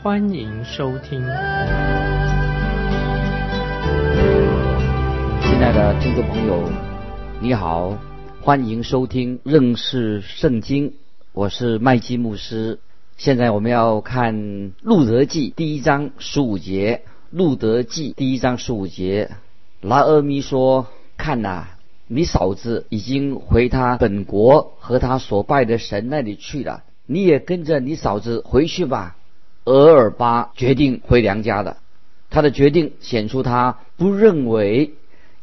欢迎收听。亲爱的听众朋友，你好，欢迎收听认识圣经。我是麦基牧师，现在我们要看《路德记》第一章十五节。《路德记》第一章十五节，拉阿咪说：“看呐，你嫂子已经回他本国和他所拜的神那里去了，你也跟着你嫂子回去吧。”俄尔巴决定回娘家的，他的决定显出他不认为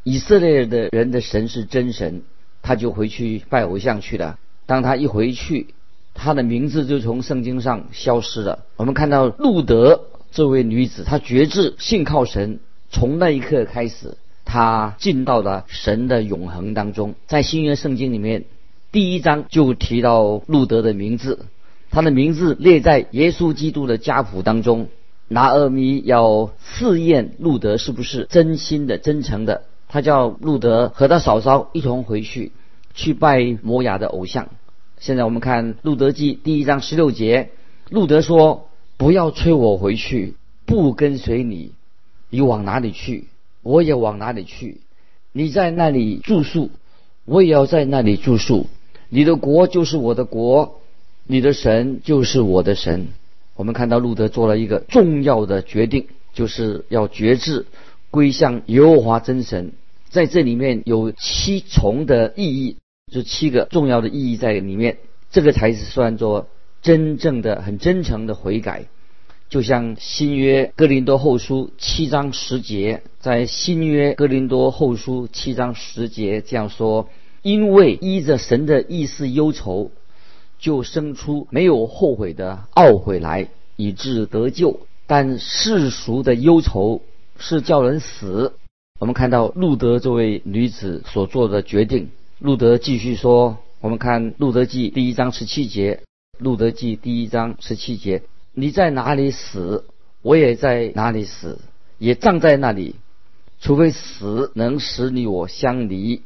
以色列的人的神是真神，他就回去拜偶像去了。当他一回去，他的名字就从圣经上消失了。我们看到路德这位女子，她决志信靠神，从那一刻开始，她进到了神的永恒当中。在新约圣经里面，第一章就提到路德的名字，他的名字列在耶稣基督的家谱当中。拿俄米要试验路德是不是真心的、真诚的，他叫路德和他嫂嫂一同回去，去拜摩雅的偶像。现在我们看《路德记》第一章十六节，路德说：“不要催我回去，不跟随你，你往哪里去，我也往哪里去。你在那里住宿，我也要在那里住宿。你的国就是我的国，你的神就是我的神。”我们看到路德做了一个重要的决定，就是要决志归向耶和华真神。在这里面有七重的意义。这七个重要的意义在里面，这个才是算作真正的、很真诚的悔改。就像新约哥林多后书七章十节，在新约哥林多后书七章十节这样说：“因为依着神的意思忧愁，就生出没有后悔的懊悔来，以致得救。但世俗的忧愁是叫人死。”我们看到路德这位女子所做的决定。路德继续说：“我们看《路德记》第一章十七节，《路德记》第一章十七节，你在哪里死，我也在哪里死，也葬在那里。除非死能使你我相离，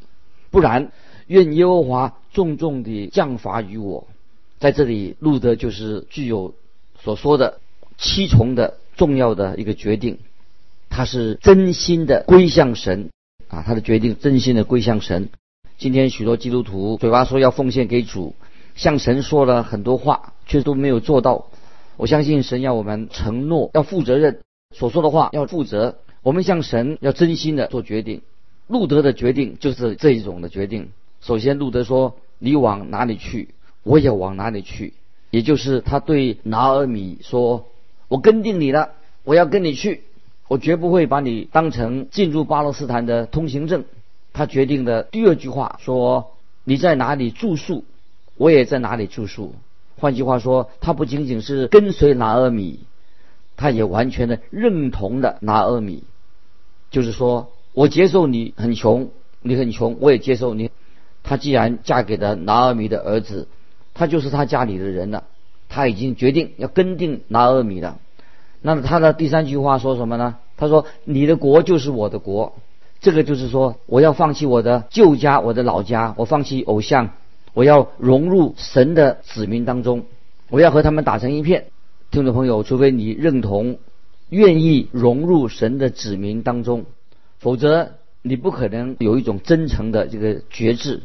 不然，愿耶和华重重地降罚于我。”在这里，路德就是具有所说的七重的重要的一个决定，他是真心的归向神啊，他的决定真心的归向神。今天许多基督徒嘴巴说要奉献给主，向神说了很多话，却都没有做到。我相信神要我们承诺，要负责任，所说的话要负责。我们向神要真心的做决定。路德的决定就是这一种的决定。首先，路德说：“你往哪里去，我也往哪里去。”也就是他对拿尔米说：“我跟定你了，我要跟你去，我绝不会把你当成进入巴勒斯坦的通行证。”他决定的第二句话说：“你在哪里住宿，我也在哪里住宿。”换句话说，他不仅仅是跟随拿阿米，他也完全的认同的拿阿米。就是说我接受你很穷，你很穷，我也接受你。他既然嫁给了拿阿米的儿子，他就是他家里的人了。他已经决定要跟定拿阿米了。那么他的第三句话说什么呢？他说：“你的国就是我的国。”这个就是说，我要放弃我的旧家，我的老家，我放弃偶像，我要融入神的子民当中，我要和他们打成一片。听众朋友，除非你认同、愿意融入神的子民当中，否则你不可能有一种真诚的这个觉志。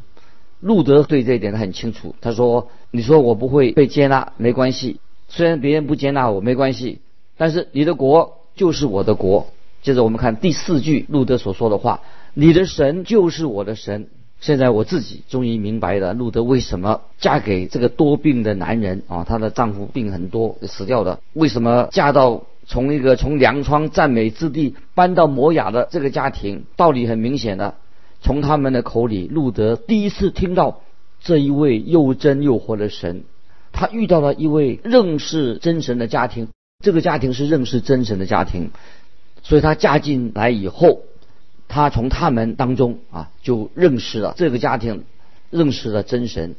路德对这一点很清楚，他说：“你说我不会被接纳，没关系，虽然别人不接纳我，没关系，但是你的国就是我的国。”接着我们看第四句路德所说的话：“你的神就是我的神。”现在我自己终于明白了路德为什么嫁给这个多病的男人啊，她的丈夫病很多死掉的，为什么嫁到从一个从粮仓赞美之地搬到摩雅的这个家庭？道理很明显的，从他们的口里，路德第一次听到这一位又真又活的神，他遇到了一位认识真神的家庭。这个家庭是认识真神的家庭，所以他嫁进来以后，他从他们当中啊就认识了这个家庭，认识了真神。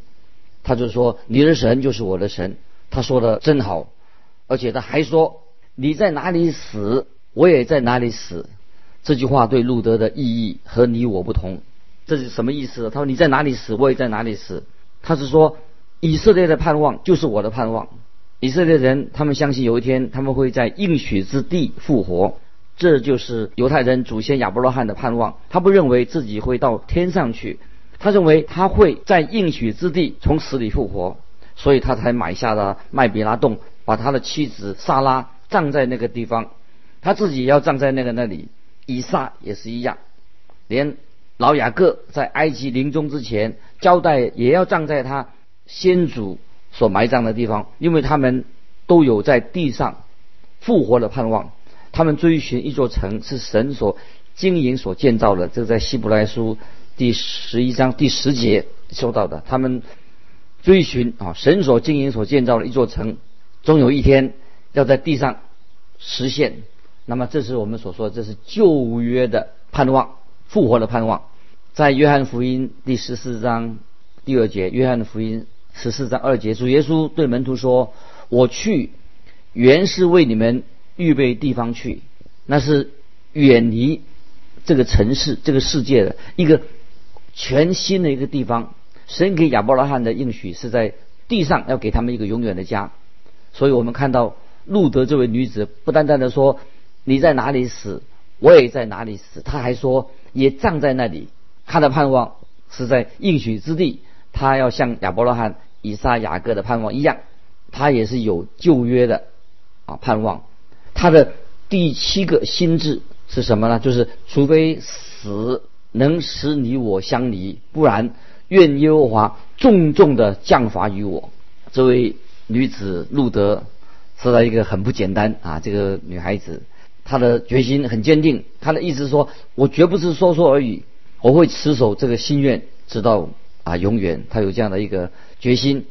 他就说：“你的神就是我的神。”他说的真好，而且他还说：“你在哪里死，我也在哪里死。”这句话对路德的意义和你我不同。这是什么意思？他说：“你在哪里死，我也在哪里死。”他是说，以色列的盼望就是我的盼望。以色列人他们相信有一天他们会在应许之地复活，这就是犹太人祖先亚伯拉罕的盼望。他不认为自己会到天上去。他认为他会在应许之地从死里复活，所以他才买下了麦比拉洞，把他的妻子萨拉葬在那个地方，他自己也要葬在那个那里。以撒也是一样，连老雅各在埃及临终之前交代也要葬在他先祖所埋葬的地方，因为他们都有在地上复活的盼望。他们追寻一座城，是神所经营所建造的。这个在希伯来书。第十一章第十节说到的，他们追寻啊，神所经营所建造的一座城，终有一天要在地上实现。那么，这是我们所说，这是旧约的盼望，复活的盼望。在约翰福音第十四章第二节，约翰福音十四章二节，主耶稣对门徒说：“我去，原是为你们预备地方去，那是远离这个城市、这个世界的一个。”全新的一个地方，神给亚伯拉罕的应许是在地上要给他们一个永远的家，所以我们看到路德这位女子不单单的说你在哪里死，我也在哪里死，他还说也葬在那里。他的盼望是在应许之地，他要像亚伯拉罕、以撒、雅各的盼望一样，他也是有旧约的啊盼望。他的第七个心智是什么呢？就是除非死。能使你我相离，不然愿耶和华重重的降罚于我。这位女子路德，是她一个很不简单啊！这个女孩子，他的决心很坚定。他的意思说：“我绝不是说说而已，我会持守这个心愿，直到啊永远。”他有这样的一个决心。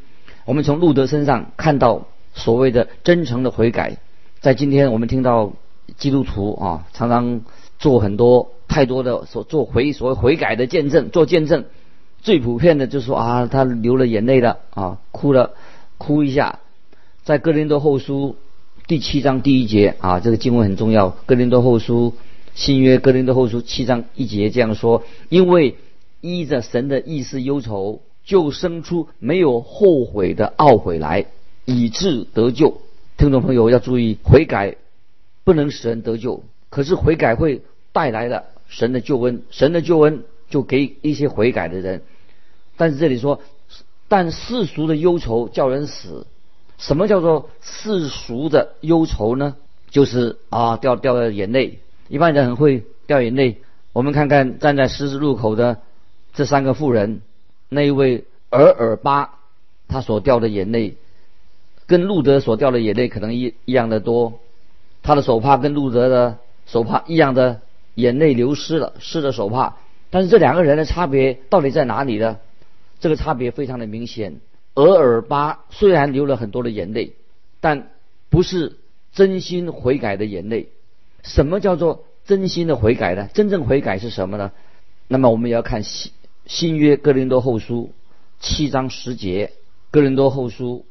我们从路德身上看到所谓的真诚的悔改。在今天我们听到基督徒啊，常常做很多。太多的所做悔所谓悔改的见证，做见证，最普遍的就是说啊，他流了眼泪了啊，哭了，哭一下。在哥林多后书第七章第一节啊，这个经文很重要。哥林多后书新约哥林多后书七章一节这样说：因为依着神的意思忧愁，就生出没有后悔的懊悔来，以致得救。听众朋友要注意，悔改不能使人得救，可是悔改会带来了。神的救恩，神的救恩就给一些悔改的人。但是这里说，但世俗的忧愁叫人死。什么叫做世俗的忧愁呢？就是啊，掉掉了眼泪。一般人很会掉眼泪。我们看看站在十字路口的这三个妇人，那一位尔尔巴，他所掉的眼泪，跟路德所掉的眼泪可能一一样的多。他的手帕跟路德的手帕一样的。眼泪流失了，湿了手帕。但是这两个人的差别到底在哪里呢？这个差别非常的明显。俄尔巴虽然流了很多的眼泪，但不是真心悔改的眼泪。什么叫做真心的悔改呢？真正悔改是什么呢？那么我们也要看新新约哥林多后书七章十节，哥林多后书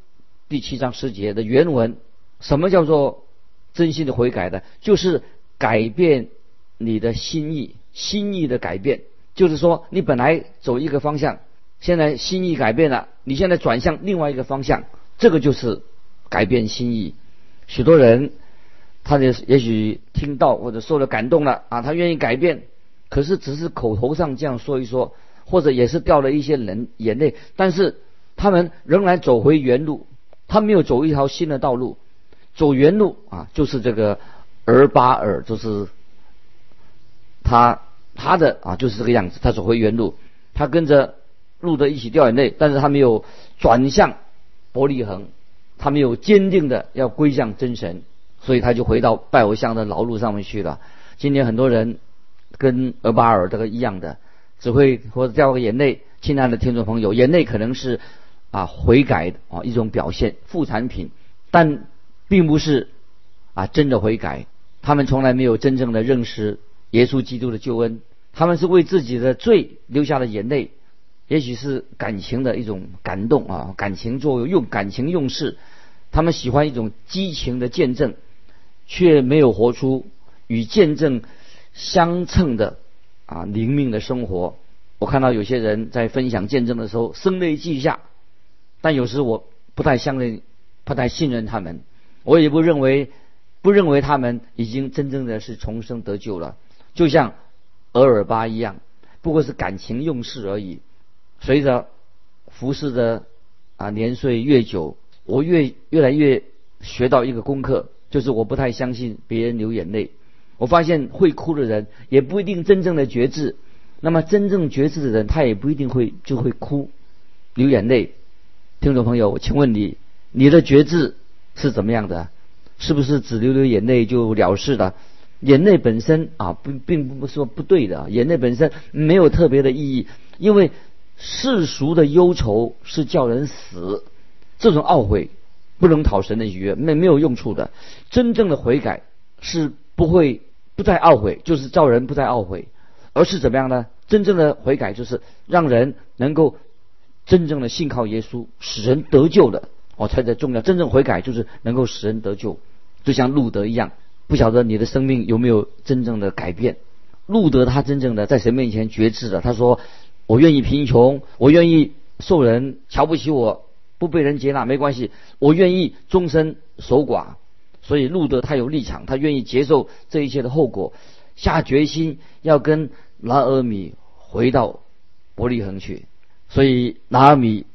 第七章十节的原文。什么叫做真心的悔改呢？就是改变。你的心意，心意的改变，就是说，你本来走一个方向，现在心意改变了，你现在转向另外一个方向，这个就是改变心意。许多人，他的也许听到或者受了感动了啊，他愿意改变，可是只是口头上这样说一说，或者也是掉了一些人眼泪，但是他们仍然走回原路，他没有走一条新的道路，走原路啊，就是这个尔巴尔，就是。他他的啊就是这个样子，他走回原路，他跟着路德一起掉眼泪，但是他没有转向伯利恒，他没有坚定的要归向真神，所以他就回到拜偶像的老路上面去了。今天很多人跟俄巴尔这个一样的，只会或者掉个眼泪。亲爱的听众朋友，眼泪可能是啊悔改啊一种表现副产品，但并不是啊真的悔改，他们从来没有真正的认识耶稣基督的救恩，他们是为自己的罪流下了眼泪，也许是感情的一种感动啊，感情作用用感情用事，他们喜欢一种激情的见证，却没有活出与见证相称的啊灵命的生活。我看到有些人在分享见证的时候声泪俱下，但有时我不太相信，不太信任他们，我也不认为，不认为他们已经真正的是重生得救了，就像俄尔巴一样，不过是感情用事而已。随着服侍的啊年岁越久，我越越来越学到一个功课，就是我不太相信别人流眼泪。我发现会哭的人也不一定真正的觉志。那么真正觉知的人，他也不一定会就会哭，流眼泪。听众朋友，请问你，你的觉知是怎么样的？是不是只流流眼泪就了事了？眼泪本身啊，不并不是说不对的，眼泪本身没有特别的意义，因为世俗的忧愁是叫人死，这种懊悔不能讨神的愉悦，没没有用处的。真正的悔改是不会不再懊悔，就是叫人不再懊悔。而是怎么样呢？真正的悔改就是让人能够真正的信靠耶稣，使人得救的，哦，才最重要。真正悔改就是能够使人得救，就像路德一样。不晓得你的生命有没有真正的改变？路德他真正的在神面前觉知了，他说：“我愿意贫穷，我愿意受人瞧不起我，不被人接纳没关系，我愿意终身守寡。”所以路德他有立场，他愿意接受这一切的后果。下决心要跟拿尔米回到伯利恒去，所以拿尔米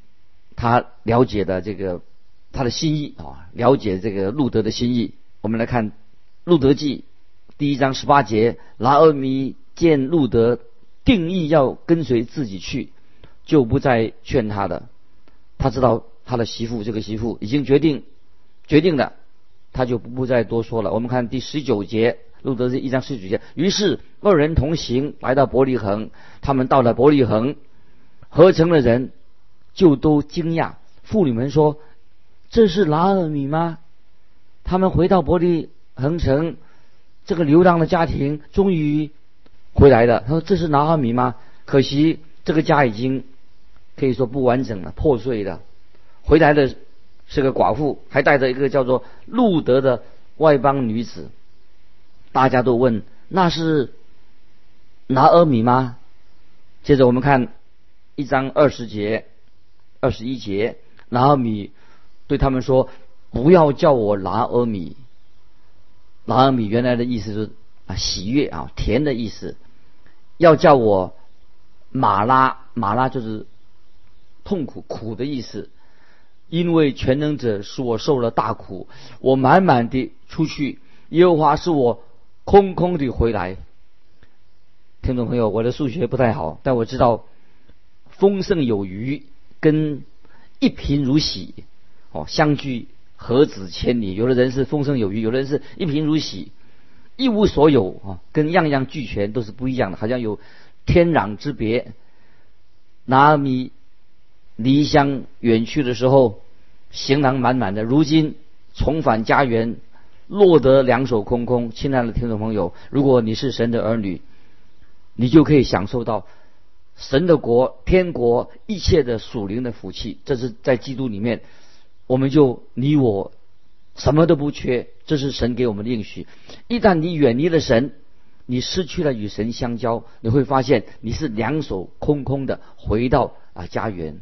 他了解的这个他的心意啊，了解这个路德的心意。我们来看《路德记》第一章十八节，拿尔米见路德定义要跟随自己去，就不再劝他的。他知道他的媳妇这个媳妇已经决定决定了，他就不再多说了。我们看第十九节。路德是一张十九节，于是二人同行来到伯利恒。他们到了伯利恒，合成的人就都惊讶。妇女们说：“这是拿尔米吗？”他们回到伯利恒城，这个流浪的家庭终于回来了。他说：“这是拿阿米吗？”可惜这个家已经可以说不完整了，破碎了。回来的是个寡妇，还带着一个叫做路德的外邦女子。大家都问：“那是拿阿米吗？”接着我们看一章二十节、二十一节，拿阿米对他们说：“不要叫我拿阿米。”拿阿米原来的意思是啊，喜悦啊，甜的意思。要叫我马拉，马拉就是痛苦、苦的意思。因为全能者使我受了大苦，我满满的出去，耶和华是我。空空的回来，听众朋友，我的数学不太好，但我知道丰盛有余跟一贫如洗哦相距何止千里。有的人是丰盛有余，有的人是一贫如洗，一无所有啊，跟样样俱全都是不一样的，好像有天壤之别。拿米离乡远去的时候，行囊满满的，如今重返家园。落得两手空空，亲爱的听众朋友，如果你是神的儿女，你就可以享受到神的国、天国一切的属灵的福气。这是在基督里面，我们就你我什么都不缺，这是神给我们的应许。一旦你远离了神，你失去了与神相交，你会发现你是两手空空的回到啊家园。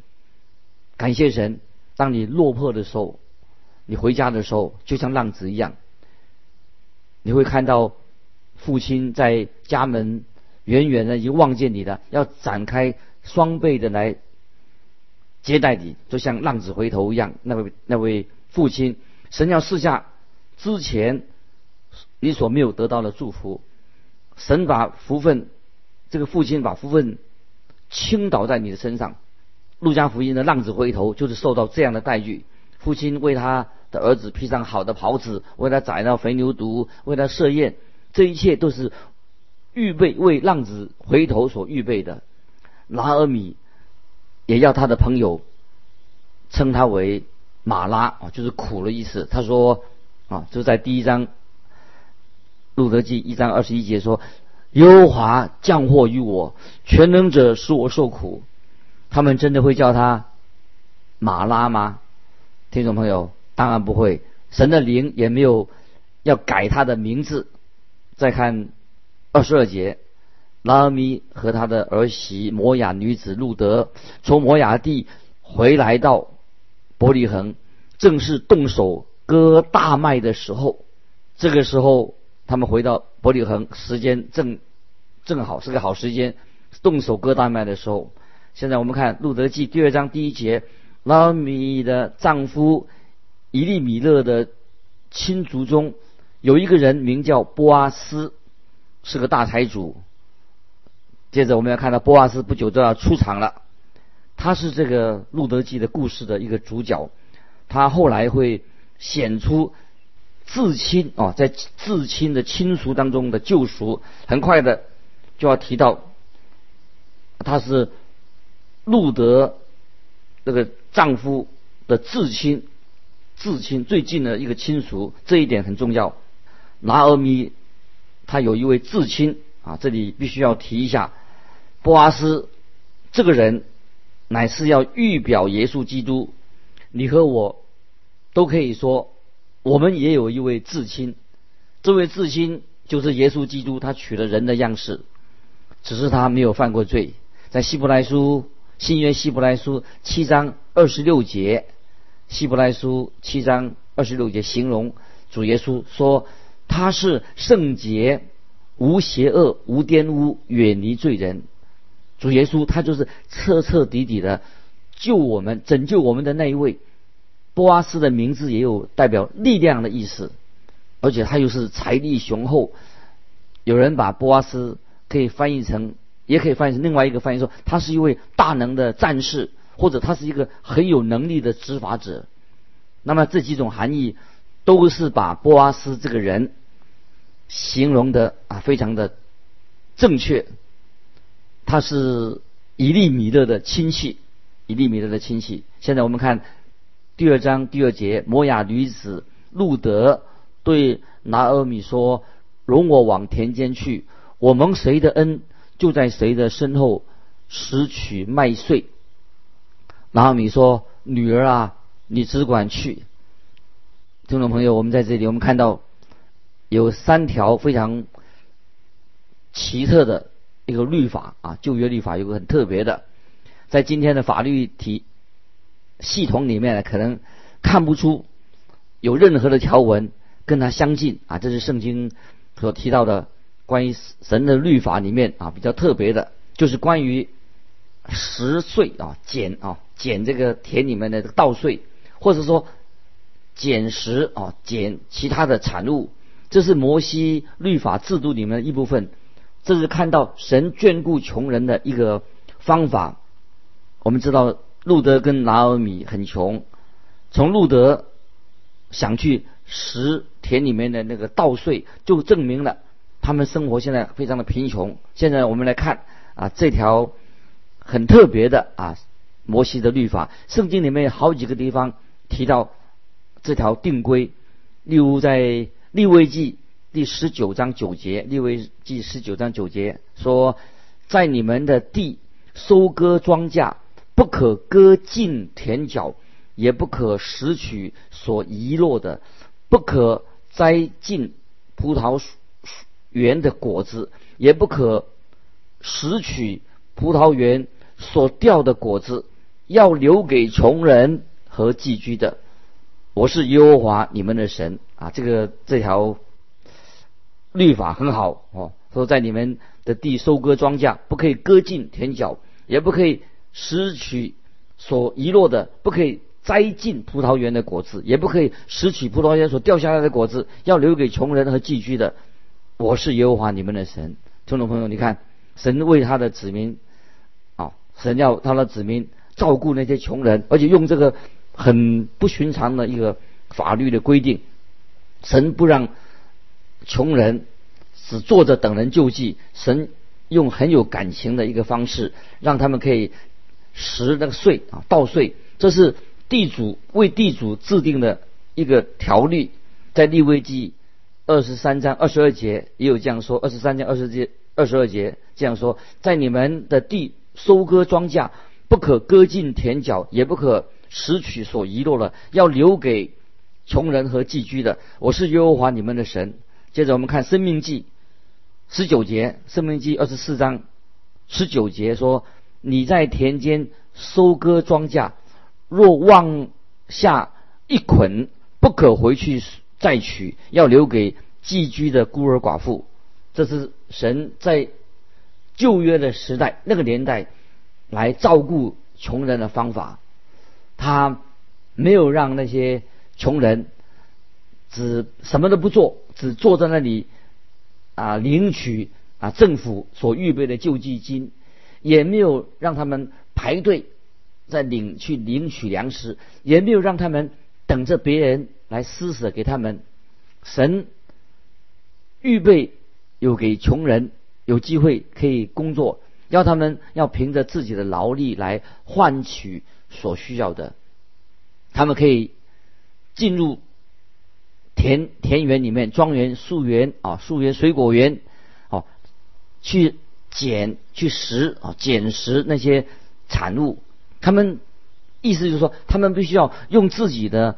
感谢神，当你落魄的时候，你回家的时候，就像浪子一样。你会看到父亲在家门远远的已经望见你了，要展开双臂的来接待你，就像浪子回头一样。那位那位父亲，神要赐下之前你所没有得到的祝福，神把福分，这个父亲把福分倾倒在你的身上。路加福音的浪子回头就是受到这样的待遇，父亲为他。的儿子披上好的袍子，为他宰了肥牛犊，为他设宴，这一切都是预备为浪子回头所预备的。拿尔米也要他的朋友称他为马拉啊，就是苦的意思。他说啊，就在第一章路德记一章二十一节说：“耶和华降祸于我，全能者使我受苦。”他们真的会叫他马拉吗？听众朋友，当然不会。神的灵也没有要改他的名字。再看二十二节，拉阿米和他的儿媳摩雅女子路德从摩雅地回来到伯利恒，正是动手割大麦的时候。这个时候，他们回到伯利恒，时间正正好是个好时间，动手割大麦的时候。现在我们看路德记第二章第一节，拉米的丈夫。伊利米勒的亲族中有一个人名叫波阿斯，是个大财主。接着我们要看到波阿斯不久就要出场了，他是这个路德记的故事的一个主角。他后来会显出至亲啊，在至亲的亲属当中的救赎。很快的就要提到他是路德这个丈夫的至亲。至亲最近的一个亲属，这一点很重要。拿俄米他有一位至亲啊，这里必须要提一下。波阿斯这个人乃是要预表耶稣基督。你和我都可以说，我们也有一位至亲。这位至亲就是耶稣基督，他取了人的样式，只是他没有犯过罪。在希伯来书新约希伯来书七章二十六节。希伯来书七章二十六节形容主耶稣说他是圣洁、无邪恶、无玷污、远离罪人。主耶稣他就是彻彻底底的救我们、拯救我们的那一位。波阿斯的名字也有代表力量的意思，而且他又是财力雄厚。有人把波阿斯可以翻译成，也可以翻译成另外一个翻译说，他是一位大能的战士。或者他是一个很有能力的执法者，那么这几种含义都是把波阿斯这个人形容的啊非常的正确。他是以利米勒的亲戚，以利米勒的亲戚。现在我们看第二章第二节，摩雅女子路德对拿阿米说：“容我往田间去，我蒙谁的恩，就在谁的身后拾取麦穗。”然后你说：“女儿啊，你只管去。”听众朋友，我们在这里，我们看到有三条非常奇特的一个律法啊，旧约律法有个很特别的，在今天的法律体系统里面呢，可能看不出有任何的条文跟它相近啊。这是圣经所提到的关于神的律法里面啊比较特别的，就是关于。十岁啊，减啊，减这个田里面的这个稻穗，或者说减食啊，减其他的产物，这是摩西律法制度里面的一部分。这是看到神眷顾穷人的一个方法。我们知道路德跟拿尔米很穷，从路德想去拾田里面的那个稻穗，就证明了他们生活现在非常的贫穷。现在我们来看啊，这条。很特别的啊，摩西的律法，圣经里面有好几个地方提到这条定规，例如在利未记第十九章九节，利未记十九章九节说，在你们的地收割庄稼，不可割尽田角，也不可拾取所遗落的，不可摘尽葡萄园的果子，也不可拾取葡萄园。所掉的果子要留给穷人和寄居的。我是耶和华你们的神啊！这个这条律法很好哦。说在你们的地收割庄稼，不可以割尽田角，也不可以拾取所遗落的，不可以摘尽葡萄园的果子，也不可以拾取葡萄园所掉下来的果子，要留给穷人和寄居的。我是耶和华你们的神。听众朋友，你看，神为他的子民啊。神要他的子民照顾那些穷人，而且用这个很不寻常的一个法律的规定，神不让穷人只坐着等人救济，神用很有感情的一个方式，让他们可以拾那个税啊，稻税，这是地主为地主制定的一个条例，在利未记二十三章二十二节也有这样说，二十三章二十节二十二节这样说，在你们的地收割庄稼，不可割尽田角，也不可拾取所遗落了，要留给穷人和寄居的。我是耶和华你们的神。接着我们看《生命记》十九节，《生命记》二十四章十九节说：你在田间收割庄稼，若忘下一捆，不可回去。再取要留给寄居的孤儿寡妇，这是神在旧约的时代那个年代来照顾穷人的方法。他没有让那些穷人只什么都不做，只坐在那里啊领取啊政府所预备的救济金，也没有让他们排队在领去领取粮食，也没有让他们等着别人。来施舍给他们，神预备有给穷人有机会可以工作，要他们要凭着自己的劳力来换取所需要的。他们可以进入田田园里面、庄园、树园啊、树园、水果园，哦，去捡、去拾啊、捡拾那些产物。他们意思就是说，他们必须要用自己的。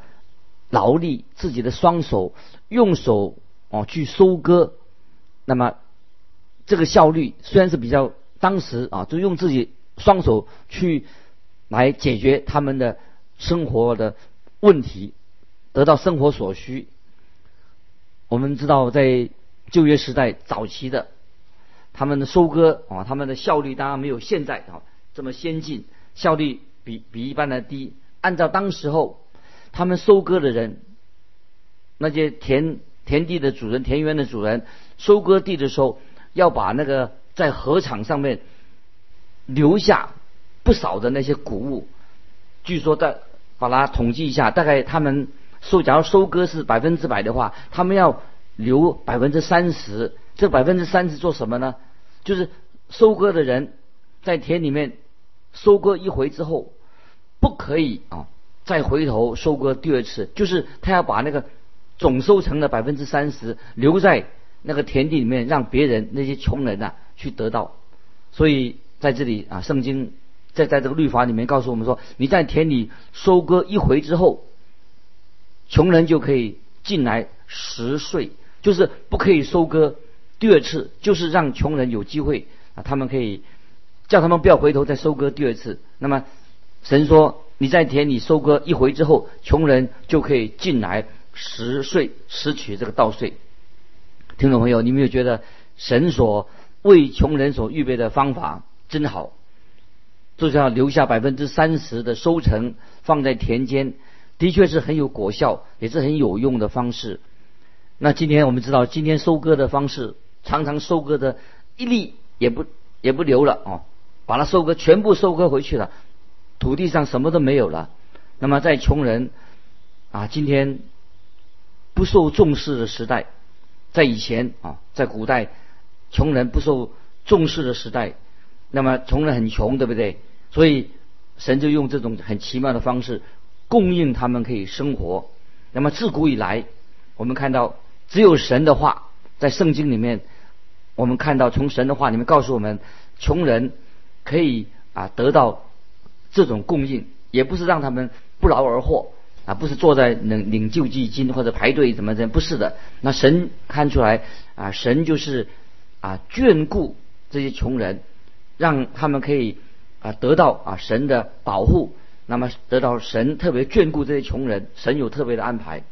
劳力自己的双手用手哦去收割，那么这个效率虽然是比较当时啊，就用自己双手去来解决他们的生活的问题，得到生活所需。我们知道在旧约时代早期的他们的收割啊，他们的效率当然没有现在啊这么先进，效率比比一般的低。按照当时候。他们收割的人，那些田田地的主人、田园的主人，收割地的时候，要把那个在禾场上面留下不少的那些谷物。据说在把它统计一下，大概他们收，假如收割是百分之百的话，他们要留百分之三十。这百分之三十做什么呢？就是收割的人在田里面收割一回之后，不可以啊。再回头收割第二次，就是他要把那个总收成的百分之三十留在那个田地里面，让别人那些穷人啊去得到。所以在这里啊，圣经在在这个律法里面告诉我们说，你在田里收割一回之后，穷人就可以进来十岁，就是不可以收割第二次，就是让穷人有机会啊，他们可以叫他们不要回头再收割第二次。那么神说。你在田里收割一回之后，穷人就可以进来拾税拾取这个稻穗。听众朋友，你没有觉得神所为穷人所预备的方法真好？就是要留下百分之三十的收成放在田间，的确是很有果效，也是很有用的方式。那今天我们知道，今天收割的方式常常收割的一粒也不也不留了哦，把它收割全部收割回去了。土地上什么都没有了，那么在穷人啊，今天不受重视的时代，在以前啊，在古代，穷人不受重视的时代，那么穷人很穷，对不对？所以神就用这种很奇妙的方式供应他们可以生活。那么自古以来，我们看到只有神的话，在圣经里面，我们看到从神的话里面告诉我们，穷人可以啊得到。这种供应也不是让他们不劳而获啊，不是坐在领领救济金或者排队怎么怎不是的。那神看出来啊，神就是啊眷顾这些穷人，让他们可以啊得到啊神的保护，那么得到神特别眷顾这些穷人，神有特别的安排。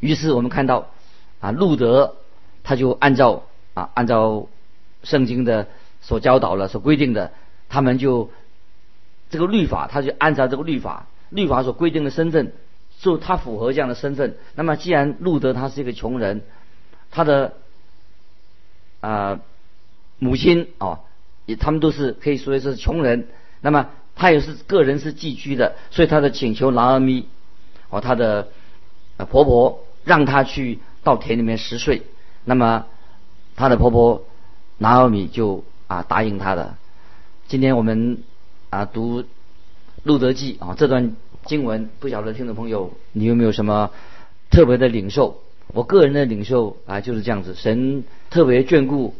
于是我们看到啊路德他就按照啊按照圣经的所教导了所规定的，他们就。这个律法，他就按照这个律法，律法所规定的身份，就他符合这样的身份。那么，既然路德他是一个穷人，他的啊母亲哦，也他们都是可以说是穷人。那么他也是个人是寄居的，所以他的请求拿阿咪哦，他的婆婆让他去到田里面拾穗。那么他的婆婆拿阿米就啊答应他的。今天我们。啊，读《路德记》啊，这段经文不晓得听众朋友你有没有什么特别的领受？我个人的领袖啊就是这样子，神特别眷顾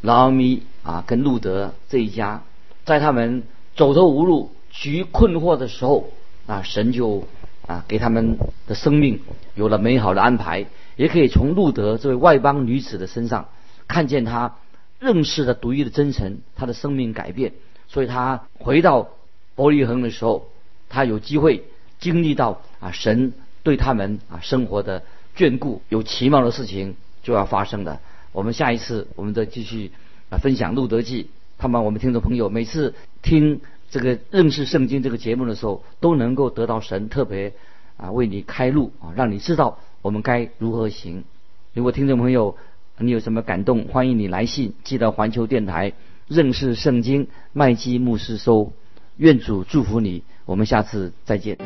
劳咪啊跟路德这一家，在他们走投无路、局困惑的时候啊，神就啊给他们的生命有了美好的安排，也可以从路德这位外邦女子的身上看见她认识的独一的真诚，她的生命改变，所以她回到伯利恒的时候，她有机会经历到啊神对他们啊生活的。眷顾有奇妙的事情就要发生的。我们下一次我们再继续啊分享《路德记》，盼望我们听众朋友每次听这个认识圣经这个节目的时候，都能够得到神特别啊为你开路啊，让你知道我们该如何行。如果听众朋友你有什么感动，欢迎你来信寄到环球电台认识圣经麦基牧师收。愿主祝福你，我们下次再见。